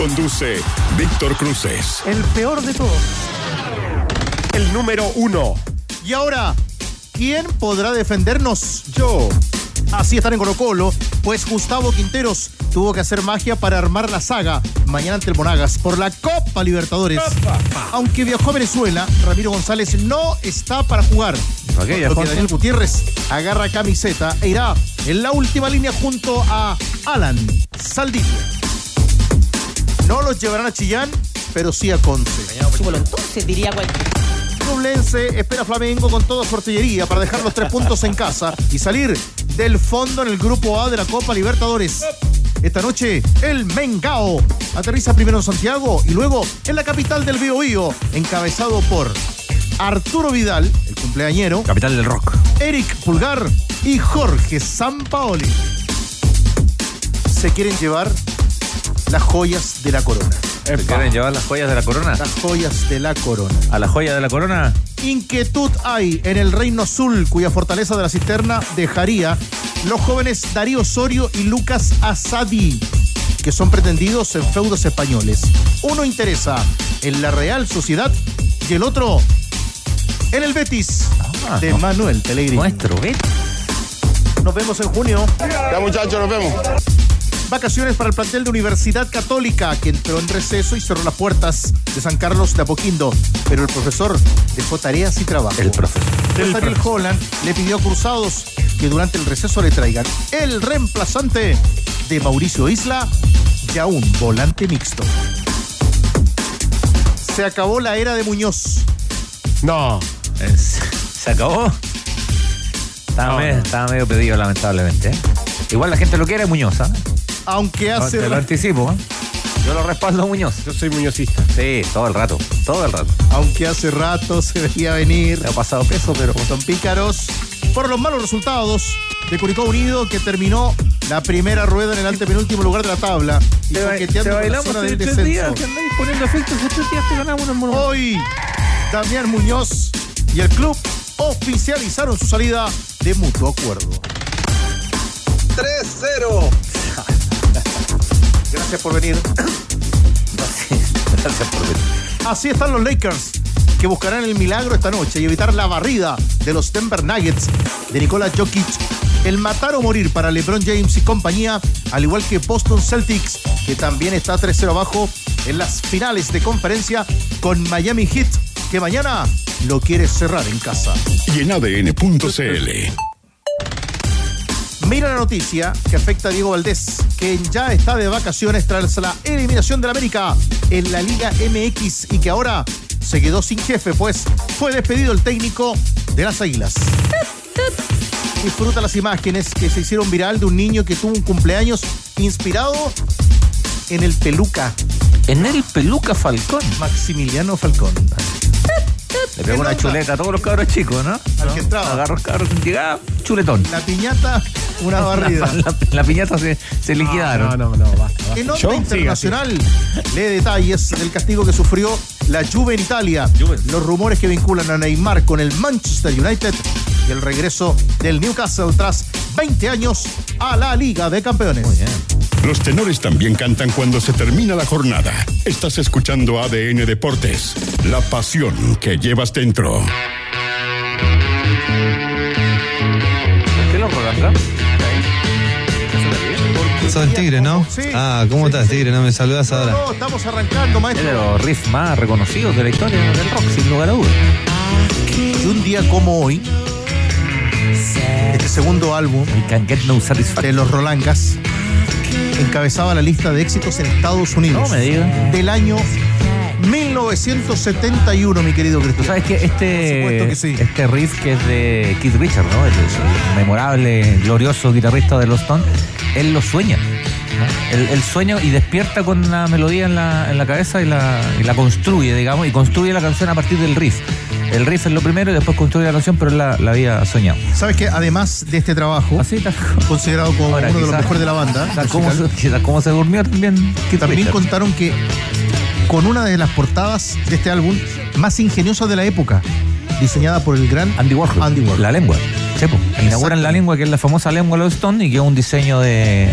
Conduce Víctor Cruces. El peor de todos. El número uno. Y ahora, ¿quién podrá defendernos? Yo. Así están en Colo Colo, pues Gustavo Quinteros tuvo que hacer magia para armar la saga mañana ante el Monagas por la Copa Libertadores. Aunque viajó a Venezuela, Ramiro González no está para jugar. ¿Para qué, Por lo que Alfonso? Daniel Gutiérrez agarra camiseta e irá en la última línea junto a Alan Saldivia. No los llevarán a Chillán, pero sí a Conce. Entonces, diría cualquiera. Ñublense espera a Flamengo con toda su artillería para dejar los tres puntos en casa y salir del fondo en el grupo A de la Copa Libertadores. Esta noche, el Mengao aterriza primero en Santiago y luego en la capital del Biobío, encabezado por Arturo Vidal, el cumpleañero, Capital del rock. Eric Pulgar y Jorge Sampaoli. Se quieren llevar las joyas de la corona. ¿Se quieren llevar las joyas de la corona? Las joyas de la corona. ¿A la joya de la corona? Inquietud hay en el Reino Azul, cuya fortaleza de la cisterna dejaría los jóvenes Darío Osorio y Lucas Asadi, que son pretendidos en feudos españoles. Uno interesa en la Real Sociedad y el otro en el Betis Ah, de no. Manuel Pellegrini. Nuestro, ¿ves? Nos vemos en junio. Ya muchachos, nos vemos. Vacaciones para el plantel de Universidad Católica, que entró en receso y cerró las puertas de San Carlos de Apoquindo. Pero el profesor dejó tareas y trabajo. El profesor. Pues Ariel Holland le pidió a Cruzados que durante el receso le traigan el reemplazante de Mauricio Isla y a un volante mixto. Se acabó la era de Muñoz. No. Eh, ¿Se acabó? Estaba, No, medio, no. estaba medio pedido, lamentablemente. ¿eh? Igual la gente lo quiere, Muñoz, ¿ah? Aunque No, hace Te lo anticipo, ¿eh? Yo lo respaldo a Muñoz. Yo soy muñozista. Sí, todo el rato. Todo el rato. aunque hace rato se veía venir. Le ha pasado peso, pero. Son pícaros por los malos resultados de Curicó Unido que terminó la primera rueda en el antepenúltimo lugar de la tabla y Te, coqueteando te con la bailamos zona del días. descenso. Que andáis poniendo efectos. Hace tres días te ganamos una mono. Hoy, Damián Muñoz y el club oficializaron su salida de mutuo acuerdo. 3-0. Gracias por venir. Gracias por venir. Así están los Lakers, que buscarán el milagro esta noche y evitar la barrida de los Denver Nuggets de Nikola Jokic. El matar o morir para LeBron James y compañía, al igual que Boston Celtics, que también está 3-0 abajo en las finales de conferencia con Miami Heat, que mañana lo quiere cerrar en casa. Y en ADN.cl. Mira la noticia que afecta a Diego Valdés, que ya está de vacaciones tras la eliminación del América en la Liga MX y que ahora se quedó sin jefe, pues fue despedido el técnico de las Águilas. Disfruta las imágenes que se hicieron viral de un niño que tuvo un cumpleaños inspirado en el peluca En el Peluca Falcón. Maximiliano Falcón. Le pegó una chuleta a todos los cabros chicos, ¿no? Al que entraba. Agarró los cabros, llegaba, chuletón. La piñata, una barrida. La, la- la piñata se, se liquidaron. No, no, no, basta. basta. En ¿Yo? internacional, lee detalles del castigo que sufrió la Juve en Italia, Juve. los rumores que vinculan a Neymar con el Manchester United y el regreso del Newcastle tras 20 años a la Liga de Campeones. Muy bien. Los tenores también cantan cuando se termina la jornada. Estás escuchando ADN Deportes. La pasión que llevas dentro. ¿Por qué lo Sos el tigre, ¿no? Sí. Ah, ¿cómo Sí, estás, sí. tigre? No me saludas No, ahora. no, estamos arrancando, Es de maestro. los riffs más reconocidos de la historia del rock, sin lugar a dudas. Y un día como hoy, este segundo álbum We can get no de los Rolangas encabezaba la lista de éxitos en Estados Unidos No me digas. del año 1971, mi querido Cristian. sabes que este, que sí. este riff que es de Keith Richards, ¿no? El, el memorable, glorioso guitarrista de los Stones, él lo sueña. ¿no? el, el sueño y despierta con la melodía en la, en la cabeza y la, y la construye, digamos, y construye la canción a partir del riff. El riff es lo primero y después construye la canción, pero él la, la había soñado. ¿Sabes que Además de este trabajo, Así tal, considerado como Ahora, uno de los quizás- mejores de la banda, tal como, musical, se, quizás como se durmió también. Keith también Richards. contaron que con una de las portadas de este álbum más ingeniosas de la época, diseñada por el gran Andy Warhol. Andy Warhol. La lengua. Sí, po. Inauguran la lengua, que es la famosa lengua de los y que es un diseño de,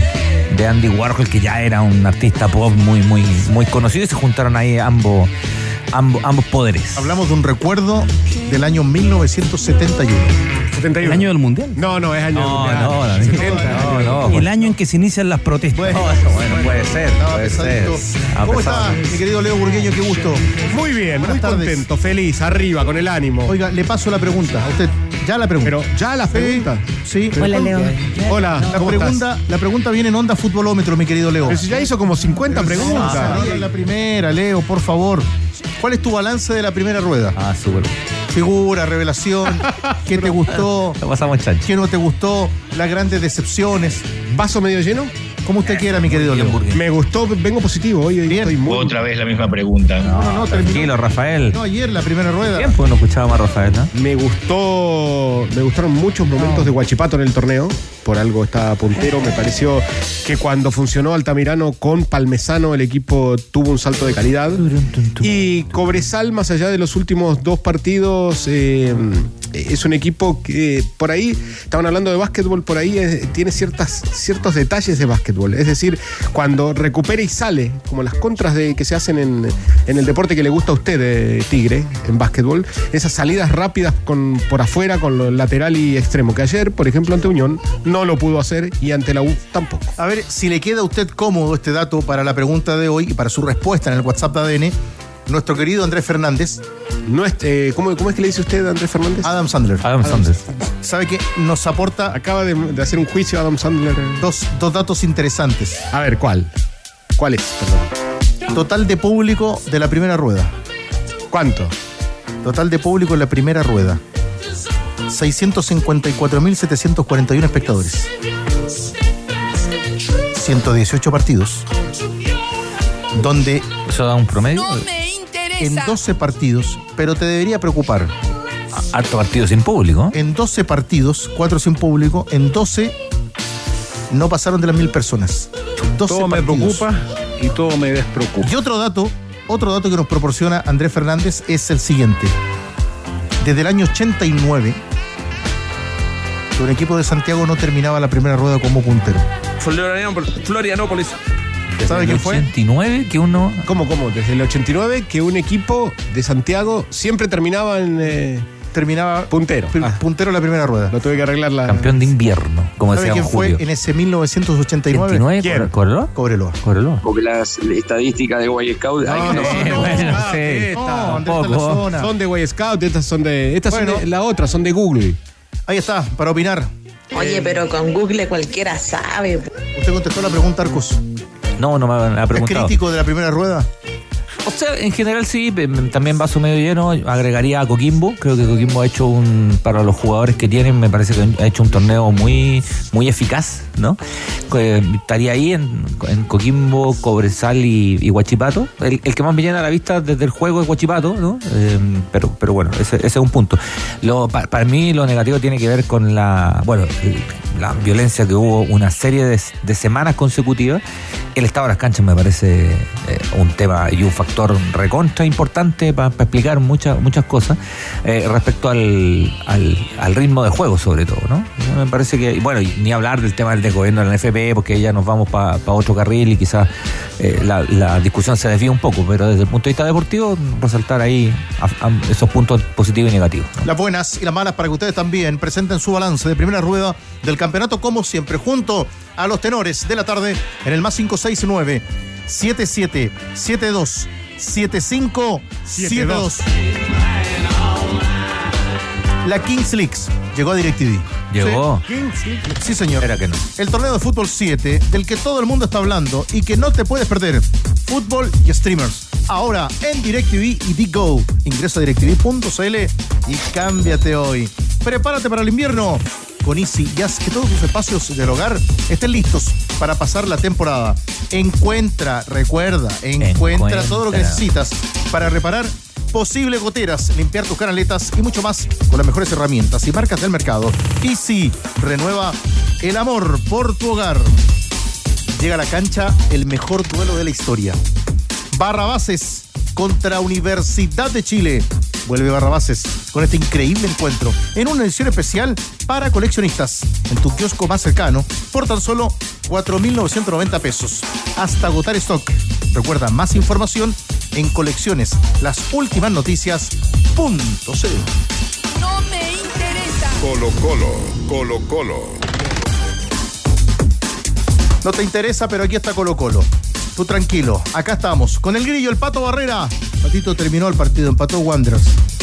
de Andy Warhol, que ya era un artista pop muy, muy, muy conocido, y se juntaron ahí ambos, ambos, ambos poderes. Hablamos de un recuerdo del año 1971. 71. El año del mundial. No, no, es año No, mundial. no. 70. No, no. El año en que se inician las protestas. Bueno, No, puede ser, puede ser. Ah, ¿Cómo pesado. está, mi querido Leo Burgueño? Qué gusto. Muy bien, Buenas muy tardes. contento, feliz, arriba, con el ánimo. Oiga, le paso la pregunta a usted. Ya la pregunta. Pero ya la Sí, pregunta. Sí. Hola, Leo. Hola, La ¿cómo pregunta, estás? la pregunta viene en onda futbolómetro, mi querido Leo. Pero si ya hizo como 50 preguntas. Ah, la primera, Leo, por favor. ¿Cuál es tu balance de la primera rueda? Ah, súper. Figura, revelación, ¿qué te gustó? Lo pasamos chancho. ¿Qué no te gustó? Las grandes decepciones. ¿Vaso medio lleno? Como usted quiera, mi querido Leo. Me gustó, vengo positivo hoy. hoy estoy muy... Otra vez la misma pregunta. No, no, no, terminó. Tranquilo, Rafael. No, ayer la primera rueda. Tiempo no escuchaba más a Rafael, ¿no? Me gustó, me gustaron muchos momentos de Guachipato en el torneo. Por algo está puntero. Me pareció que cuando funcionó Altamirano con Palmesano, el equipo tuvo un salto de calidad. Y Cobresal, más allá de los últimos dos partidos, eh, es un equipo que por ahí, estaban hablando de básquetbol, por ahí eh, tiene ciertas, ciertos detalles de básquetbol. Es decir, cuando recupera y sale, como las contras de, que se hacen en, en el deporte que le gusta a usted, eh, Tigre, en básquetbol, esas salidas rápidas con, por afuera, con lo lateral y extremo, que ayer, por ejemplo, ante Unión, no lo pudo hacer y ante la U tampoco. A ver, si le queda a usted cómodo este dato para la pregunta de hoy y para su respuesta en el WhatsApp de ADN, nuestro querido Andrés Fernández, No es, eh, ¿cómo, ¿Cómo es que le dice usted, Andrés Fernández? Adam Sandler, Adam Sanders. sabe que nos aporta Acaba de, de hacer un juicio a Adam Sandler. dos, dos datos interesantes. A ver, ¿cuál? ¿Cuál es? Perdón. Total de público de la primera rueda. ¿Cuánto? Total de público en la primera rueda. 654.741 espectadores. 118 partidos. Donde ¿Eso da un promedio? en 12 partidos, pero te debería preocupar, Harto partido sin público. en 12 partidos, 4 sin público, en 12 no pasaron de las mil personas. 12 Todo me preocupa y todo me despreocupa. Y otro dato, otro dato que nos proporciona Andrés Fernández es el siguiente. Desde el año 89, que un equipo de Santiago no terminaba la primera rueda como puntero. Florianópolis. ¿Sabe Desde quién el fue? 89 que uno... ¿Cómo, cómo? Desde el 89 que un equipo de Santiago siempre terminaba en eh, Terminaba puntero. pu- Ah, puntero la primera rueda. lo tuve que arreglar la... Campeón de invierno, como ¿Sabe decía quién fue Julio. en ese 1989? 89, ¿Quién? ¿Cobreloa? Cobreloa. Cobreloa. Porque las estadísticas de Boy Scout hay No, que no, decir. no, bueno, Ah, sí. esta. No, la zona. Son de Way Scout, estas son de... Estas Bueno. son de... La otra, son de Google. Ahí está, para opinar. Oye, pero con Google cualquiera sabe. Usted contestó la pregunta, Arcos. No, no me ha ¿Es preguntado. crítico de la primera rueda? O sea, en general sí, también vaso medio lleno. Agregaría a Coquimbo. Creo que Coquimbo ha hecho un, para los jugadores que tienen, me parece que ha hecho un torneo muy, muy eficaz, ¿no? Que estaría ahí en, Coquimbo, Cobresal y, y Huachipato. El, que más me llena la vista desde el juego es Huachipato, ¿no? Eh, pero, pero bueno, ese, ese es un punto. Lo, pa- para mí lo negativo tiene que ver con la, bueno, la violencia que hubo una serie de, semanas consecutivas. El estado de las canchas me parece eh, un tema y un factor recontra importante para explicar muchas muchas cosas eh, respecto al, al, ritmo de juego sobre todo, ¿no? Me parece que, bueno, ni hablar del tema del gobierno de la NFP porque ya nos vamos para otro carril y quizás eh, la, discusión se desvía un poco, pero desde el punto de vista deportivo resaltar ahí esos puntos positivos y negativos. Las buenas y las malas para que ustedes también presenten su balance de primera rueda del campeonato, como siempre, junto a los tenores de la tarde en el más 569 77 72 75 72. La Kings Leagues llegó a DirecTV. Llegó. Sí, sí, señor. Era que no. El torneo de fútbol 7, del que todo el mundo está hablando y que no te puedes perder. Fútbol y streamers. Ahora en DirecTV y Digo. Ingresa a directv.cl y cámbiate hoy. Prepárate para el invierno con Easy y haz que todos tus espacios del hogar estén listos para pasar la temporada. Encuentra, recuerda, encuentra, Encuentra. todo lo que necesitas para reparar posibles goteras, limpiar tus canaletas y mucho más con las mejores herramientas y marcas del mercado. Easy renueva el amor por tu hogar. Llega a la cancha el mejor duelo de la historia. Barrabases contra Universidad de Chile. Vuelve Barrabases con este increíble encuentro en una edición especial para coleccionistas en tu kiosco más cercano por tan solo 4.990 pesos. Hasta agotar stock. Recuerda más información en colecciones las últimas noticias punto cl. No me interesa. Colo Colo, Colo Colo. No te interesa, pero aquí está Colo Colo. Tú tranquilo, acá estamos. Con el grillo, el Pato Barrera. Patito terminó el partido, empató Wanderers.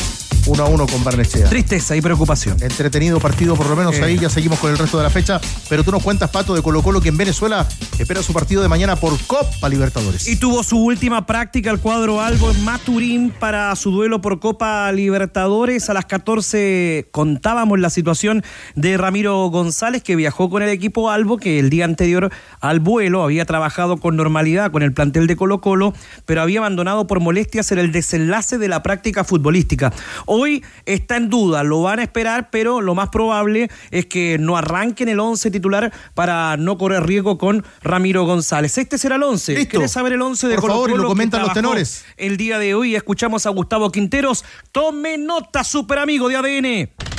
1 a 1 con Barnechea. Tristeza y preocupación. Entretenido partido, por lo menos Eh. ahí ya seguimos con el resto de la fecha. Pero tú nos cuentas, Pato, de Colo Colo, que en Venezuela espera su partido de mañana por Copa Libertadores. Y tuvo su última práctica el cuadro Albo en Maturín para su duelo por Copa Libertadores. A las 14 contábamos la situación de Ramiro González, que viajó con el equipo Albo, que el día anterior al vuelo había trabajado con normalidad con el plantel de Colo Colo, pero había abandonado por molestias en el desenlace de la práctica futbolística. Hoy está en duda, lo van a esperar, pero lo más probable es que no arranquen el 11 titular para no correr riesgo con Ramiro González. Este será el 11. Listo. ¿Querés saber el 11 de Por Colo favor, y lo comentan los tenores. El día de hoy escuchamos a Gustavo Quinteros. Tome nota, super amigo de ADN.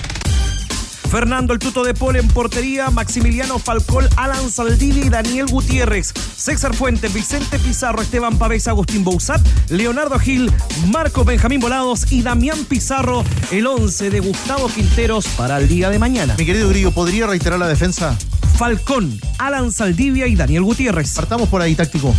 Fernando el Tuto de Pol en portería, Maximiliano Falcón, Alan Saldivia y Daniel Gutiérrez, César Fuentes, Vicente Pizarro, Esteban Pavés, Agustín Bouzat, Leonardo Gil, Marco Benjamín Volados y Damián Pizarro, el 11 de Gustavo Quinteros para el día de mañana. Mi querido Grillo, ¿podría reiterar la defensa? Falcón, Alan Saldivia y Daniel Gutiérrez. Partamos por ahí, táctico.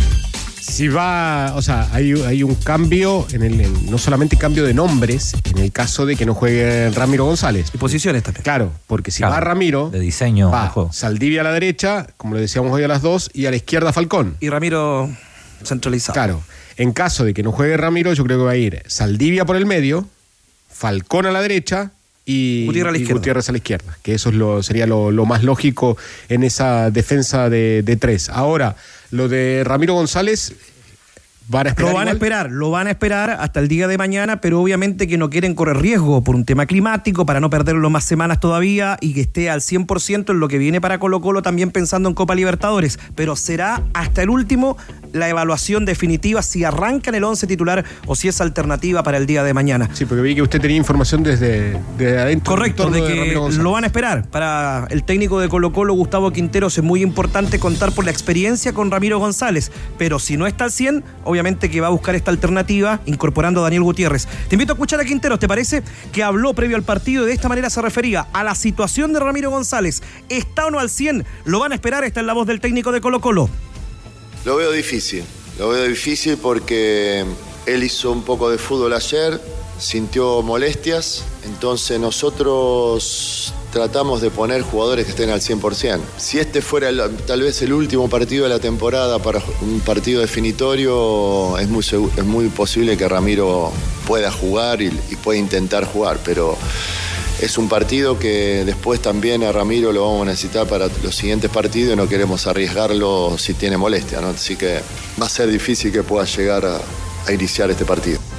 Si va, o sea, hay, hay un cambio, en el, en- no solamente cambio de nombres, en el caso de que no juegue Ramiro González. Y posiciones también. Claro, porque si Claro, va Ramiro, de diseño va juego. Saldivia a la derecha, como le decíamos hoy a las dos, y a la izquierda Falcón. Y Ramiro centralizado. Claro, en caso de que no juegue Ramiro, yo creo que va a ir Saldivia por el medio, Falcón a la derecha y Gutiérrez a la izquierda. Gutiérrez a la izquierda. Que eso es lo, sería lo, lo más lógico en esa defensa de, de tres. Ahora, lo de Ramiro González, van a esperar. Lo van a esperar, lo van a esperar hasta el día de mañana, pero obviamente que no quieren correr riesgo por un tema climático, para no perderlo más semanas todavía y que esté al 100% en lo que viene para Colo Colo, también pensando en Copa Libertadores. Pero será hasta el último la evaluación definitiva si arranca en el 11 titular o si es alternativa para el día de mañana. Sí, porque vi que usted tenía información desde, desde adentro. Correcto, de que lo van a esperar. Para el técnico de Colo Colo, Gustavo Quinteros, es muy importante contar por la experiencia con Ramiro González. Pero si no está al 100, obviamente que va a buscar esta alternativa incorporando a Daniel Gutiérrez. Te invito a escuchar a Quinteros, ¿te parece? Que habló previo al partido y de esta manera se refería a la situación de Ramiro González. ¿Está o no al 100? Lo van a esperar, está en la voz del técnico de Colo Colo. Lo veo difícil, lo veo difícil porque él hizo un poco de fútbol ayer, sintió molestias, entonces nosotros tratamos de poner jugadores que estén al 100%. Si este fuera tal vez el último partido de la temporada para un partido definitorio, es muy, es muy posible que Ramiro pueda jugar y, pueda intentar jugar, pero es un partido que después también a Ramiro lo vamos a necesitar para los siguientes partidos y no queremos arriesgarlo si tiene molestia, ¿no? Así que va a ser difícil que pueda llegar a iniciar este partido.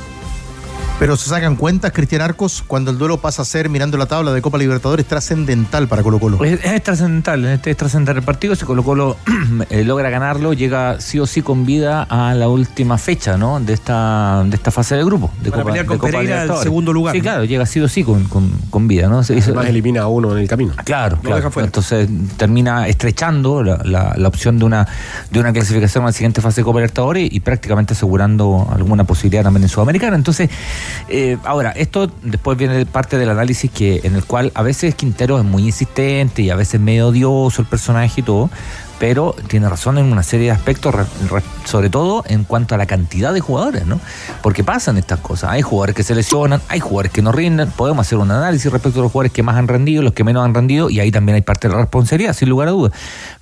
Pero se sacan cuentas, Cristian Arcos, cuando el duelo pasa a ser, mirando la tabla de Copa Libertadores, trascendental para Colo Colo. Es, es trascendental, en este es trascendental el partido, si Colo Colo eh, logra ganarlo, llega sí o sí con vida a la última fecha, ¿no? De esta, de esta fase de grupo. De Para pelear con Pereira el Libertadores. segundo lugar, Sí, ¿no? claro, llega sí o sí con, con, con vida, ¿no? Se Además elimina a uno en el camino. Claro, claro. deja fuera. Entonces termina estrechando la, la- la opción de una, de una clasificación a la siguiente fase de Copa Libertadores y prácticamente asegurando alguna posibilidad también en Sudamericana. Entonces, eh, ahora, esto después viene parte del análisis que en el cual a veces Quintero es muy insistente y a veces medio odioso el personaje y todo, pero tiene razón en una serie de aspectos, re- re- sobre todo en cuanto a la cantidad de jugadores, ¿no? Porque pasan estas cosas. Hay jugadores que se lesionan, hay jugadores que no rinden. Podemos hacer un análisis respecto a los jugadores que más han rendido, los que menos han rendido, y ahí también hay parte de la responsabilidad, sin lugar a dudas.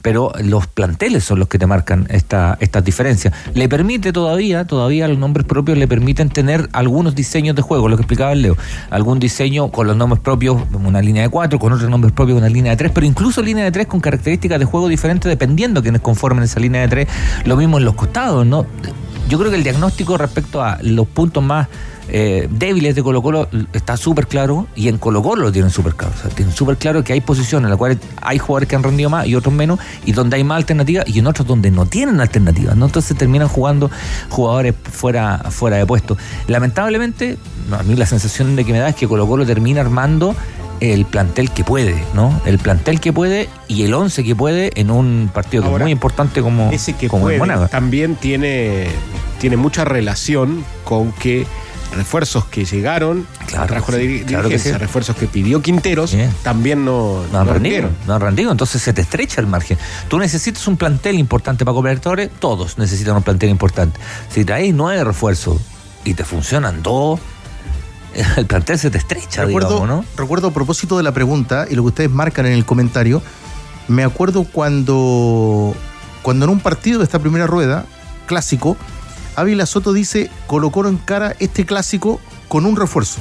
Pero los planteles son los que te marcan esta, estas diferencias. Le permite todavía, todavía los nombres propios le permiten tener algunos diseños de juego, lo que explicaba el Leo. Algún diseño con los nombres propios, una línea de cuatro, con otros nombres propios, una línea de tres, pero incluso línea de tres con características de juego diferentes dependiendo quienes conformen esa línea de tres. Lo mismo en los costados, ¿no? Yo creo que el diagnóstico respecto a los puntos más eh, débiles de Colo Colo está súper claro y en Colo Colo lo tienen súper claro. O sea, tienen súper claro que hay posiciones en las cuales hay jugadores que han rendido más y otros menos y donde hay más alternativas y en otros donde no tienen alternativas. Entonces terminan jugando jugadores fuera, fuera de puesto. Lamentablemente, a mí la sensación de que me da es que Colo Colo termina armando el plantel que puede, ¿no? El plantel que puede y el 11 que puede en un partido que es muy importante como, Ese que como el puede también tiene, tiene mucha relación con que refuerzos que llegaron, Claro, trajo la dir- claro que sí. refuerzos que pidió Quinteros, también no, No han no rendido, rindieron. no han rendido, entonces se te estrecha el margen. Tú necesitas un plantel importante para Libertadores, todos necesitan un plantel importante. Si traes nueve refuerzos y te funcionan dos, el plantel se te estrecha, Recuerdo, digamos, ¿no? recuerdo a propósito de la pregunta y lo que ustedes marcan en el comentario, me acuerdo cuando, cuando en un partido de esta primera rueda, clásico, Ávila Soto dice, Colo Colo encara este clásico con un refuerzo.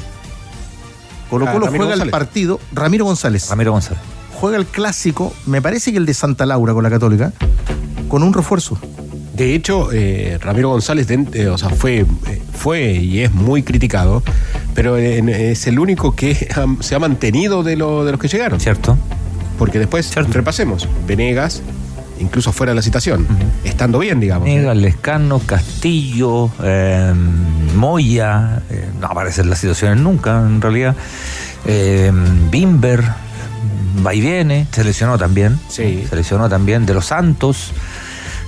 Colo Ah, Colo Ramiro juega el González. partido, Ramiro González. Ramiro González. Juega el clásico, me parece que el de Santa Laura con la Católica, con un refuerzo. De hecho, eh, Ramiro González eh, o sea, fue, eh, fue y es muy criticado, pero en- es el único que ha- se ha mantenido de, lo- de los que llegaron. Cierto. Porque después, repasemos, Venegas, incluso fuera de la citación, estando bien, digamos. Nega, Lescano, Castillo, eh, Moya, eh, no aparecen las situaciones nunca, en realidad. Eh, Bimber, va y viene, se lesionó también. Sí. Se lesionó también de los Santos.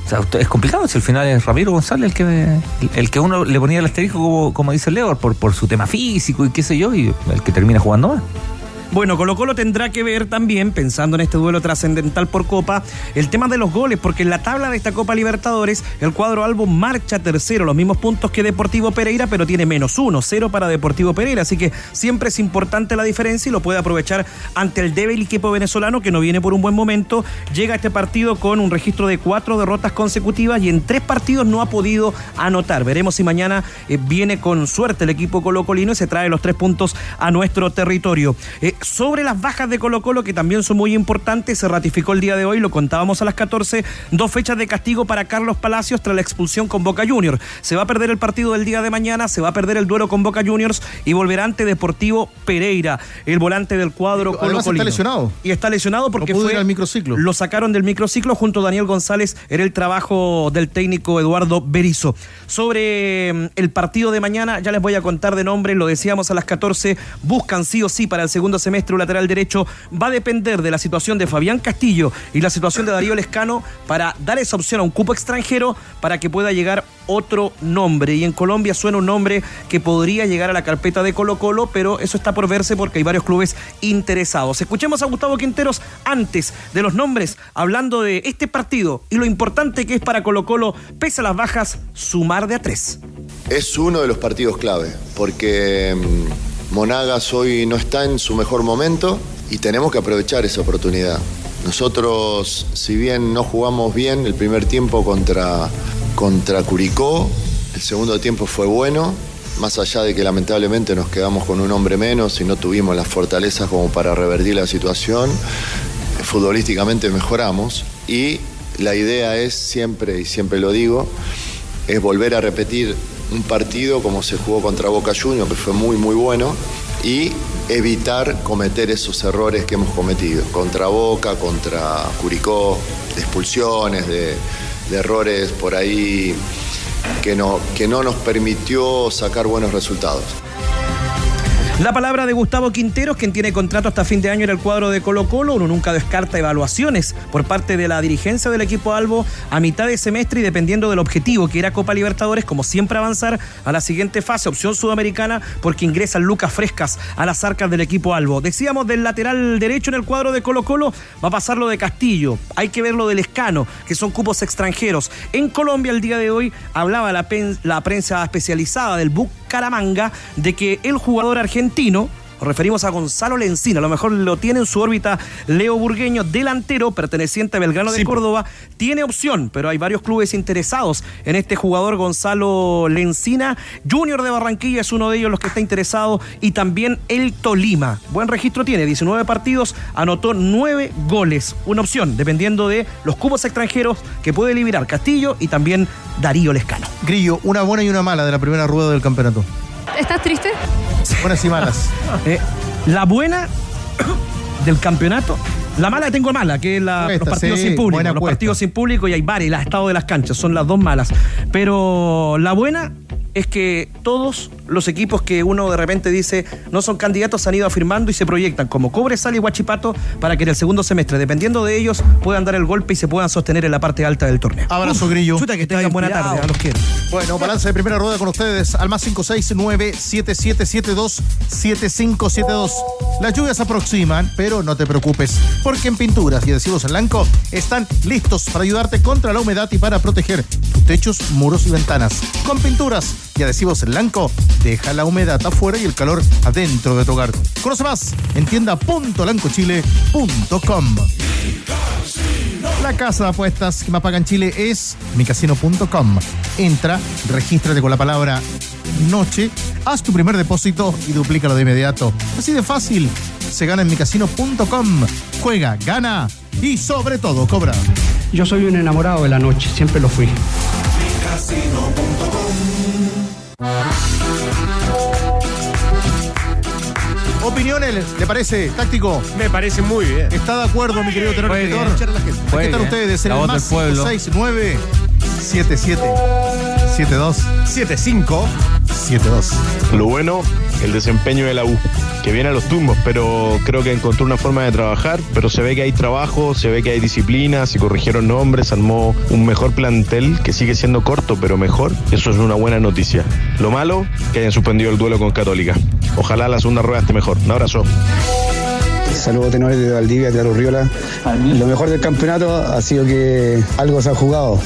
Sea, es complicado si al final es Ramiro González el que el que uno le ponía el asterisco como, como dice Leo, por, por su tema físico y qué sé yo, y el que termina jugando más. Bueno, Colo Colo tendrá que ver también, pensando en este duelo trascendental por Copa, el tema de los goles, porque en la tabla de esta Copa Libertadores, el cuadro Albo marcha tercero, los mismos puntos que Deportivo Pereira, pero tiene menos uno, cero para Deportivo Pereira, así que siempre es importante la diferencia y lo puede aprovechar ante el débil equipo venezolano que no viene por un buen momento. Llega a este partido con un registro de cuatro derrotas consecutivas y en tres partidos no ha podido anotar. Veremos si mañana eh, viene con suerte el equipo colocolino y se trae los tres puntos a nuestro territorio. Eh, sobre las bajas de Colo Colo, que también son muy importantes, se ratificó el día de hoy, lo contábamos a las 14, dos fechas de castigo para Carlos Palacios tras la expulsión con Boca Juniors. Se va a perder el partido del día de mañana, se va a perder el duelo con Boca Juniors y volverá ante Deportivo Pereira, el volante del cuadro Colo Además está lesionado. Y está lesionado porque No pudo fue ir al microciclo. lo sacaron del microciclo junto a Daniel González. Era el trabajo del técnico Eduardo Berizo. Sobre mm, el partido de mañana, ya les voy a contar de nombre, lo decíamos a las 14. Buscan sí o sí para el segundo semestre un lateral derecho. Va a depender de la situación de Fabián Castillo y la situación de Darío Lescano para dar esa opción a un cupo extranjero para que pueda llegar otro nombre. Y en Colombia suena un nombre que podría llegar a la carpeta de Colo Colo, pero eso está por verse porque hay varios clubes interesados. Escuchemos a Gustavo Quinteros antes de los nombres, hablando de este partido y lo importante que es para Colo Colo, pese a las bajas, sumar de a tres. Es uno de los partidos clave, porque mm, Monagas hoy no está en su mejor momento y tenemos que aprovechar esa oportunidad. Nosotros, si bien no jugamos bien el primer tiempo contra, contra Curicó, el segundo tiempo fue bueno, más allá de que lamentablemente nos quedamos con un hombre menos y no tuvimos las fortalezas como para revertir la situación, futbolísticamente mejoramos y la idea es siempre, y siempre lo digo, es volver a repetir un partido como se jugó contra Boca Juniors, que fue muy, muy bueno, y evitar cometer esos errores que hemos cometido, contra Boca, contra Curicó, de expulsiones, de, de errores por ahí que no, que no nos permitió sacar buenos resultados. La palabra de Gustavo Quinteros, quien tiene contrato hasta fin de año en el cuadro de Colo Colo. Uno nunca descarta evaluaciones por parte de la dirigencia del equipo Albo a mitad de semestre y dependiendo del objetivo que era Copa Libertadores, como siempre avanzar a la siguiente fase, opción sudamericana, porque ingresan Lucas Frescas a las arcas del equipo Albo. Decíamos del lateral derecho en el cuadro de Colo Colo, va a pasar lo de Castillo. Hay que ver lo del Escano, que son cupos extranjeros. En Colombia el día de hoy hablaba la, prensa especializada del Bucaramanga de que el jugador argentino nos referimos a Gonzalo Lencina, a lo mejor lo tiene en su órbita Leo Burgueño, delantero perteneciente a Belgrano de Córdoba. Tiene opción, pero hay varios clubes interesados en este jugador Gonzalo Lencina. Junior de Barranquilla es uno de ellos los que está interesado y también el Tolima. Buen registro tiene, 19 partidos, anotó 9 goles. Una opción, dependiendo de los cubos extranjeros que puede liberar Castillo y también Darío Lescano. Grillo, una buena y una mala de la primera rueda del campeonato. ¿Estás triste? Buenas y malas. Eh, la buena del campeonato. La mala tengo mala, que es la, los partidos sí, sin público. Los partidos sin público y hay varios, el estado de las canchas, son las dos malas. Pero la buena es que todos los equipos que uno de repente dice no son candidatos han ido afirmando y se proyectan como Cobresal y Huachipato para que en el segundo semestre, dependiendo de ellos, puedan dar el golpe y se puedan sostener en la parte alta del torneo. Abrazo, Uf, Grillo. Chuta, que tengan buena tarde, a los quiero. Bueno, balance de primera rueda con ustedes al más 569-7772-7572. Las lluvias se aproximan, pero no te preocupes, porque en Pinturas y Adhesivos en Blanco están listos para ayudarte contra la humedad y para proteger tus techos, muros y ventanas. Con Pinturas y Adhesivos en Blanco, deja la humedad afuera y el calor adentro de tu hogar. Conoce más en tienda.lancochile.com. La casa de apuestas que más paga en Chile es micasino.com. Entra, regístrate con la palabra noche, haz tu primer depósito y duplícalo de inmediato. Así de fácil. Se gana en micasino.com. Juega, gana y sobre todo cobra. Yo soy un enamorado de la noche, siempre lo fui. Opiniones, ¿le parece táctico? Me parece muy bien. ¿Está de acuerdo, mi querido tenor Muy escritor? bien. Escuchar a la gente. Muy Aquí están bien. ustedes en La el voz más del pueblo. 569 77 72 7-5. 72. Lo bueno, el desempeño de la U, que viene a los tumbos, pero creo que encontró una forma de trabajar, pero se ve que hay trabajo, se ve que hay disciplina, se corrigieron nombres, armó un mejor plantel que sigue siendo corto, pero mejor. Eso es una buena noticia. Lo malo, que hayan suspendido el duelo con Católica. Ojalá la segunda rueda esté mejor. Un abrazo. Saludos tenores de Valdivia, de Riola. Lo mejor del campeonato ha sido que algo se ha jugado.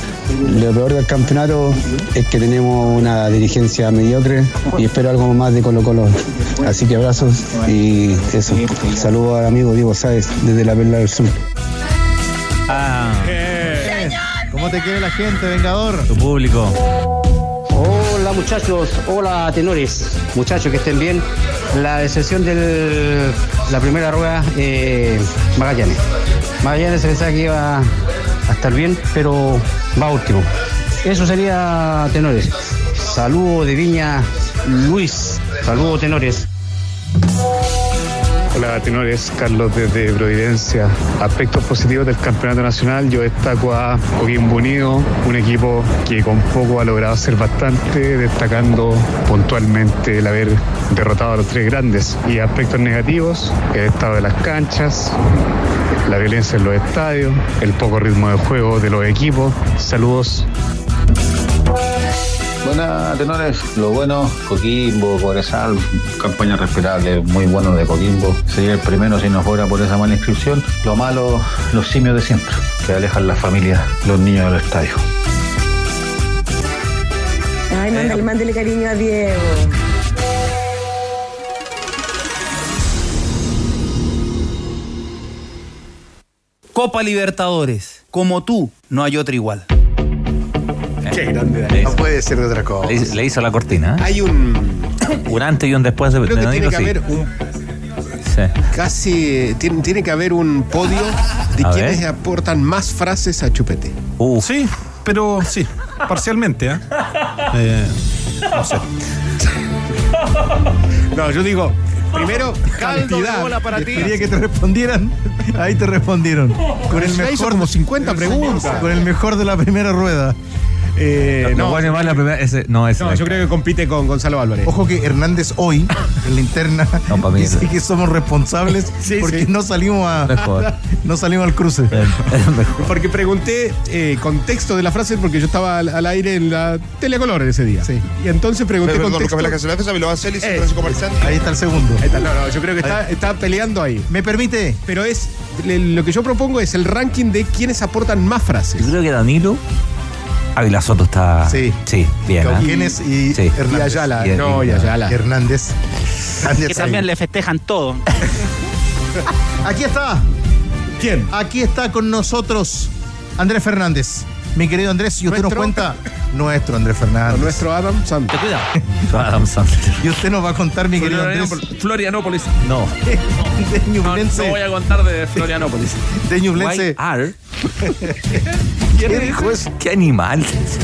Lo peor del campeonato es que tenemos una dirigencia mediocre y espero algo más de Colo Colo. Así que abrazos y eso. Saludos al amigo Diego Sáez desde la Perla del Sur. Ah, ¿Cómo te quiere la gente, Vengador? tu público. Muchachos, hola tenores, muchachos que estén bien. La excepción de la primera rueda, eh, Magallanes. Magallanes pensaba que iba a estar bien, pero va último. Eso sería tenores. Saludo de Viña Luis. Saludos tenores. Hola, tenores. Carlos desde Providencia. Aspectos positivos del campeonato nacional. Yo destaco a Coquimbo Unido, un equipo que con poco ha logrado ser bastante, destacando puntualmente el haber derrotado a los tres grandes. Y aspectos negativos, el estado de las canchas, la violencia en los estadios, el poco ritmo de juego de los equipos. Saludos. Buenas, tenores. Lo bueno, Coquimbo, Cobresal, campaña respetable, muy bueno de Coquimbo. Sería el primero si no fuera por esa mala inscripción. Lo malo, los simios de siempre, que alejan las familias, los niños del estadio. Ay, mándale, mándale cariño a Diego. Copa Libertadores. Como tú, no hay otra igual. Qué grande. No puede ser de otra cosa. le hizo- le hizo la cortina. ¿eh? Hay un. Un antes y un después de, Creo de que Danilo, tiene que sí. haber un. Sí. Casi. Tiene, tiene que haber un podio de A quienes ver. aportan más frases a Chupete. Uh, Sí, pero sí, parcialmente, ¿eh? Eh, no sé. No, yo digo. Primero, cantidad. bola para ti. Quería que te respondieran. Ahí te respondieron. Con el mejor. como 50 preguntas. Con el mejor de la primera rueda. Eh, no, no, bueno, igual la primera. Ese, no, ese no, yo creo que compite con Gonzalo Álvarez. Ojo que Hernández hoy, en la interna, No, pa' mí dice que somos responsables Sí, porque sí. no salimos a no salimos al cruce. Porque pregunté eh, contexto de la frase porque yo estaba al, al aire en la telecolor ese día. Sí. Y entonces pregunté Lucas contexto. La Eh. Ahí está el segundo. Ahí está, no, no, yo creo que está, está peleando ahí. ¿Me permite? Pero es le- lo que yo propongo es el ranking de quienes aportan más frases. Yo creo que Danilo. Ávila Soto está. Sí. Sí, bien. ¿ah? Cauquenes y Sí. Hernández. Y Ayala. Y- no, y- Ayala. Hernández. Hernández Que también ahí. le festejan todo. Aquí está. ¿Quién? Aquí está con nosotros Andrés Fernández. Mi querido Andrés, y usted nos cuenta nuestro Andrés Fernández. Nuestro Adam Santos. Cuidado. Adam Sandler. Y usted nos va a contar, mi querido Andrés, Florianópolis. No. de No, Ñublense. no voy a contar de Florianópolis. De Ñublense. Ar. ¿Qué dijo eso? ¿Qué animal?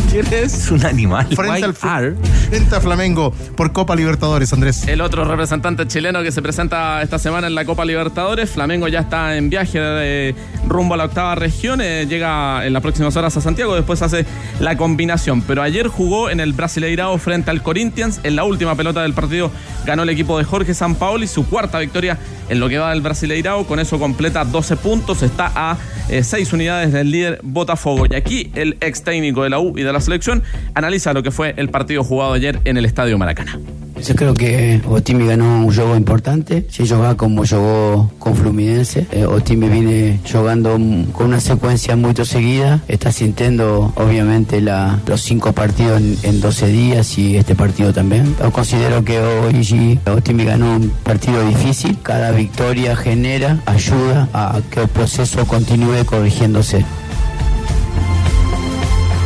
¿Quién es? Es un animal. Frente al. Frente a Flamengo por Copa Libertadores, Andrés. El otro representante chileno que se presenta esta semana en la Copa Libertadores, Flamengo ya está en viaje de rumbo a la octava región, eh, llega en las próximas horas a Santiago, después hace la combinación. Pero ayer jugó en el Brasileirao frente al Corinthians, en la última pelota del partido ganó el equipo de Jorge Sampaoli, su cuarta victoria en lo que va del Brasileirao, con eso completa 12 puntos, está a 6 unidades del líder Botafogo. Y aquí el ex técnico de la U y de la selección analiza lo que fue el partido jugado ayer en el Estadio Maracaná. Yo creo que Otimi ganó un juego importante. Si jugaba como jugó con Fluminense, eh, Otimi viene jugando con una secuencia muy seguida. Está sintiendo, obviamente, la, los cinco partidos en, en 12 días y este partido también. Yo considero que hoy Otimi ganó un partido difícil. Cada victoria genera, ayuda a que el proceso continúe corrigiéndose.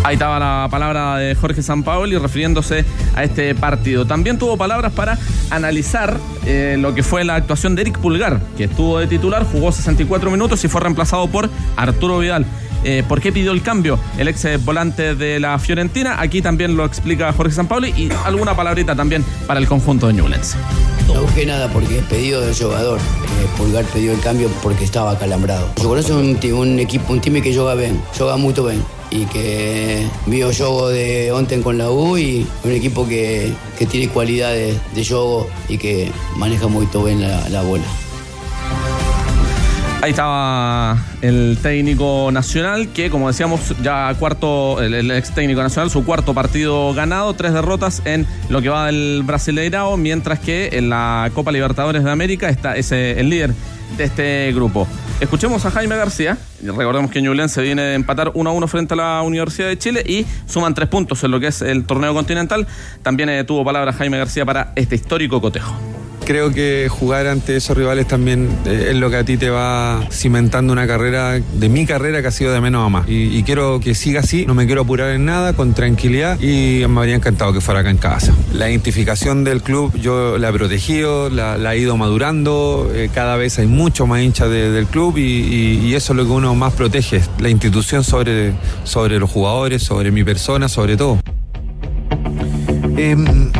Ahí estaba la palabra de Jorge Sampaoli refiriéndose a este partido. También tuvo palabras para analizar eh, lo que fue la actuación de Eric Pulgar, que estuvo de titular, jugó 64 minutos y fue reemplazado por Arturo Vidal. Eh, ¿Por qué pidió el cambio el ex eh, volante de la Fiorentina? Aquí también lo explica Jorge Sampaoli y alguna palabrita también para el conjunto de Newlands. No busqué nada porque es pedido del jugador. Eh, Pulgar pidió el cambio porque estaba acalambrado. Yo conozco un, un equipo, un time que juega bien, juega muy bien. Y que vio juego de ontem con la U y un equipo que, que tiene cualidades de juego y que maneja muy bien la bola. Ahí estaba el técnico nacional, que como decíamos, ya cuarto, el, ex técnico nacional, su cuarto partido ganado, tres derrotas en lo que va del Brasileirao, mientras que en la Copa Libertadores de América está el líder de este grupo. Escuchemos a Jaime García. Recordemos que Ñublense viene de empatar 1 a 1 frente a la Universidad de Chile y suman tres puntos en lo que es el torneo continental. También eh, tuvo palabras Jaime García para este histórico cotejo. Creo que jugar ante esos rivales también eh, es lo que a ti te va cimentando una carrera, de mi carrera que ha sido de menos a más. Y, quiero que siga así, no me quiero apurar en nada, con tranquilidad y me habría encantado que fuera acá en casa. La identificación del club yo la he protegido, la, he ido madurando, eh, cada vez hay mucho más hinchas de- del club y eso es lo que uno más protege, la institución sobre, sobre los jugadores, sobre mi persona, sobre todo. Em,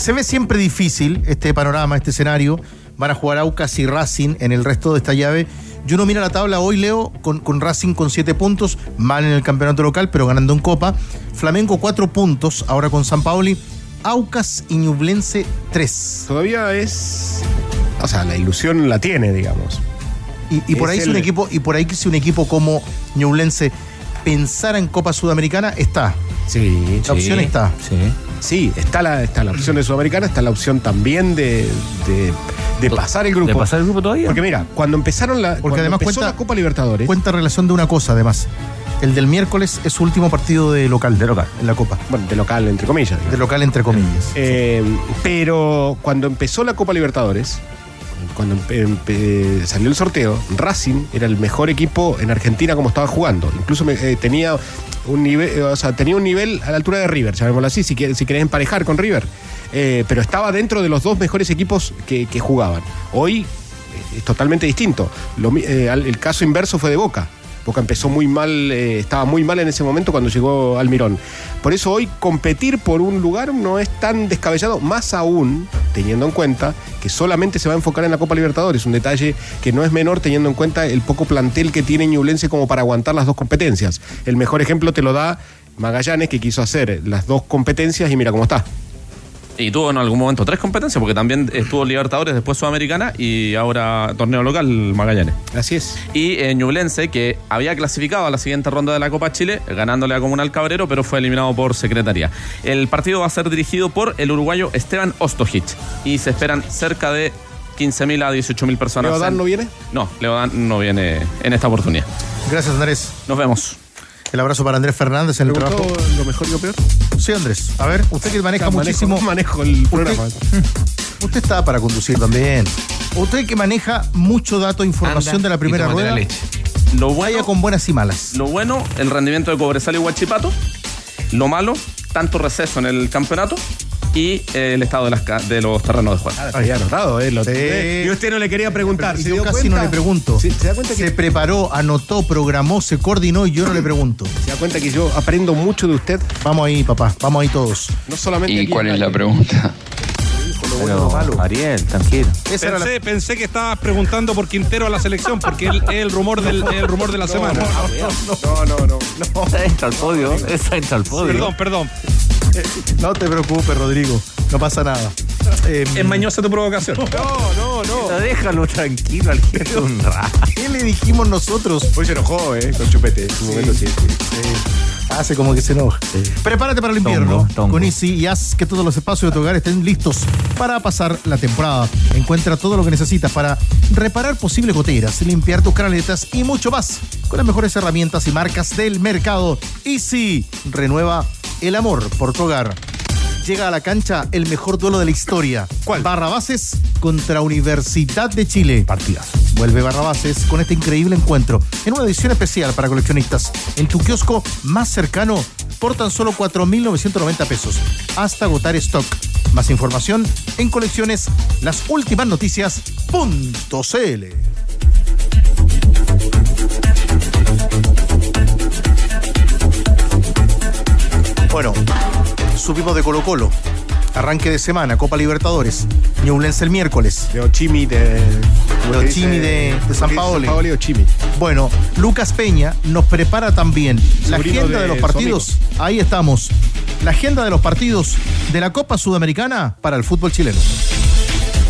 se ve siempre difícil este panorama, este escenario. Van a jugar Aucas y Racing en el resto de esta llave. Yo no mira la tabla hoy, Leo, con, con Racing con 7 puntos, mal en el campeonato local, pero ganando en Copa. Flamengo 4 puntos, ahora con San Paoli. Aucas y Ñublense 3. Todavía es. O sea, la ilusión la tiene, digamos. Y, y por ahí si el- un equipo, y por ahí si un equipo como Ñublense pensara en Copa Sudamericana, está. Sí, La opción está. Sí, está la, está la opción de Sudamericana, está la opción también de, de- de pasar el grupo. ¿De pasar el grupo todavía? Porque mira, cuando empezaron la, Porque cuando además empezó cuenta- la Copa Libertadores. Cuenta relación de una cosa, además. El del miércoles es su último partido de local. De local. En la Copa. Bueno, de local, entre comillas. De local, entre comillas. Eh, pero cuando empezó la Copa Libertadores, cuando salió el sorteo, Racing era el mejor equipo en Argentina como estaba jugando. Incluso eh, tenía un nivel, eh, tenía un nivel a la altura de River, llamémoslo así, si, querés emparejar con River. Eh, pero estaba dentro de los dos mejores equipos que, jugaban. Hoy es totalmente distinto. El caso inverso fue de Boca. Boca empezó muy mal, eh, estaba muy mal en ese momento cuando llegó Almirón. Por eso hoy competir por un lugar no es tan descabellado, más aún teniendo en cuenta que solamente se va a enfocar en la Copa Libertadores, un detalle que no es menor teniendo en cuenta el poco plantel que tiene Ñublense como para aguantar las dos competencias. El mejor ejemplo te lo da Magallanes que quiso hacer las dos competencias y mira cómo está. Y tuvo en algún momento tres competencias, porque también estuvo Libertadores, después Sudamericana y ahora torneo local Magallanes. Así es. Y eh, Ñublense, que había clasificado a la siguiente ronda de la Copa Chile, ganándole a Comunal Cabrero, pero fue eliminado por Secretaría. El partido va a ser dirigido por el uruguayo Esteban Ostojic y se esperan cerca de 15.000 a 18.000 personas. ¿Leodán no viene? No, Leodán no viene en esta oportunidad. Gracias, Andrés. Nos vemos. El abrazo para Andrés Fernández en el ¿Te trabajo. lo mejor y lo peor? Sí, Andrés. A ver, usted que maneja Ya, manejo- muchísimo. manejo el programa. Usted está para conducir también. Usted que maneja mucho dato, información Anda de la primera rueda. la leche. Lo Vaya bueno, con buenas y malas. lo bueno, el rendimiento de Cobresal y Huachipato. Lo malo, tanto receso en el campeonato y eh, el estado de, las, ca- de los terrenos de juego. Había anotado, ¿eh? Lo Sí. Y usted no le quería preguntar. Pero ¿Se yo dio casi cuenta? no le pregunto. Sí, ¿Se da cuenta que Se preparó, anotó, programó, se coordinó y yo no le pregunto. se da cuenta que yo aprendo mucho de usted? Vamos ahí, papá. Vamos ahí todos. No solamente ¿Y aquí cuál es la pregunta? Malo. Ariel, tranquilo. Era la- Pensé, pensé que estabas preguntando por Quintero a la selección, porque es el rumor del el rumor de la semana. No, no, no. Esa entra al podio. Esa entra al podio. Perdón, perdón. No te preocupes, Rodrigo. No pasa nada. Eh, Es mañosa tu provocación. No, no, no. Déjalo tranquilo al jefe un rato. ¿Qué le dijimos nosotros? Hoy se enojó, ¿eh? Con Chupete. En su momento sí. Hace como que se enoja. Prepárate para el invierno Tongo, tongo. con Easy y haz que todos los espacios de tu hogar estén listos para pasar la temporada. Encuentra todo lo que necesitas para reparar posibles goteras, limpiar tus canaletas y mucho más con las mejores herramientas y marcas del mercado. Easy renueva el amor por tu hogar. Llega a la cancha el mejor duelo de la historia. ¿Cuál? Barrabases contra Universidad de Chile. Partidas. Vuelve Barrabases con este increíble encuentro en una edición especial para coleccionistas en tu kiosco más cercano por tan solo 4.990 pesos hasta agotar stock. Más información en colecciones las últimas noticias.cl. Bueno, subimos de Colo Colo. Arranque de semana, Copa Libertadores. Ñublense el miércoles. De Ochimi de. De Ochimi de- de San Paoli. San Paoli Ochimi. Bueno, Lucas Peña nos prepara también la Sobrino agenda de, de los partidos. Ahí estamos. La agenda de los partidos de la Copa Sudamericana para el fútbol chileno.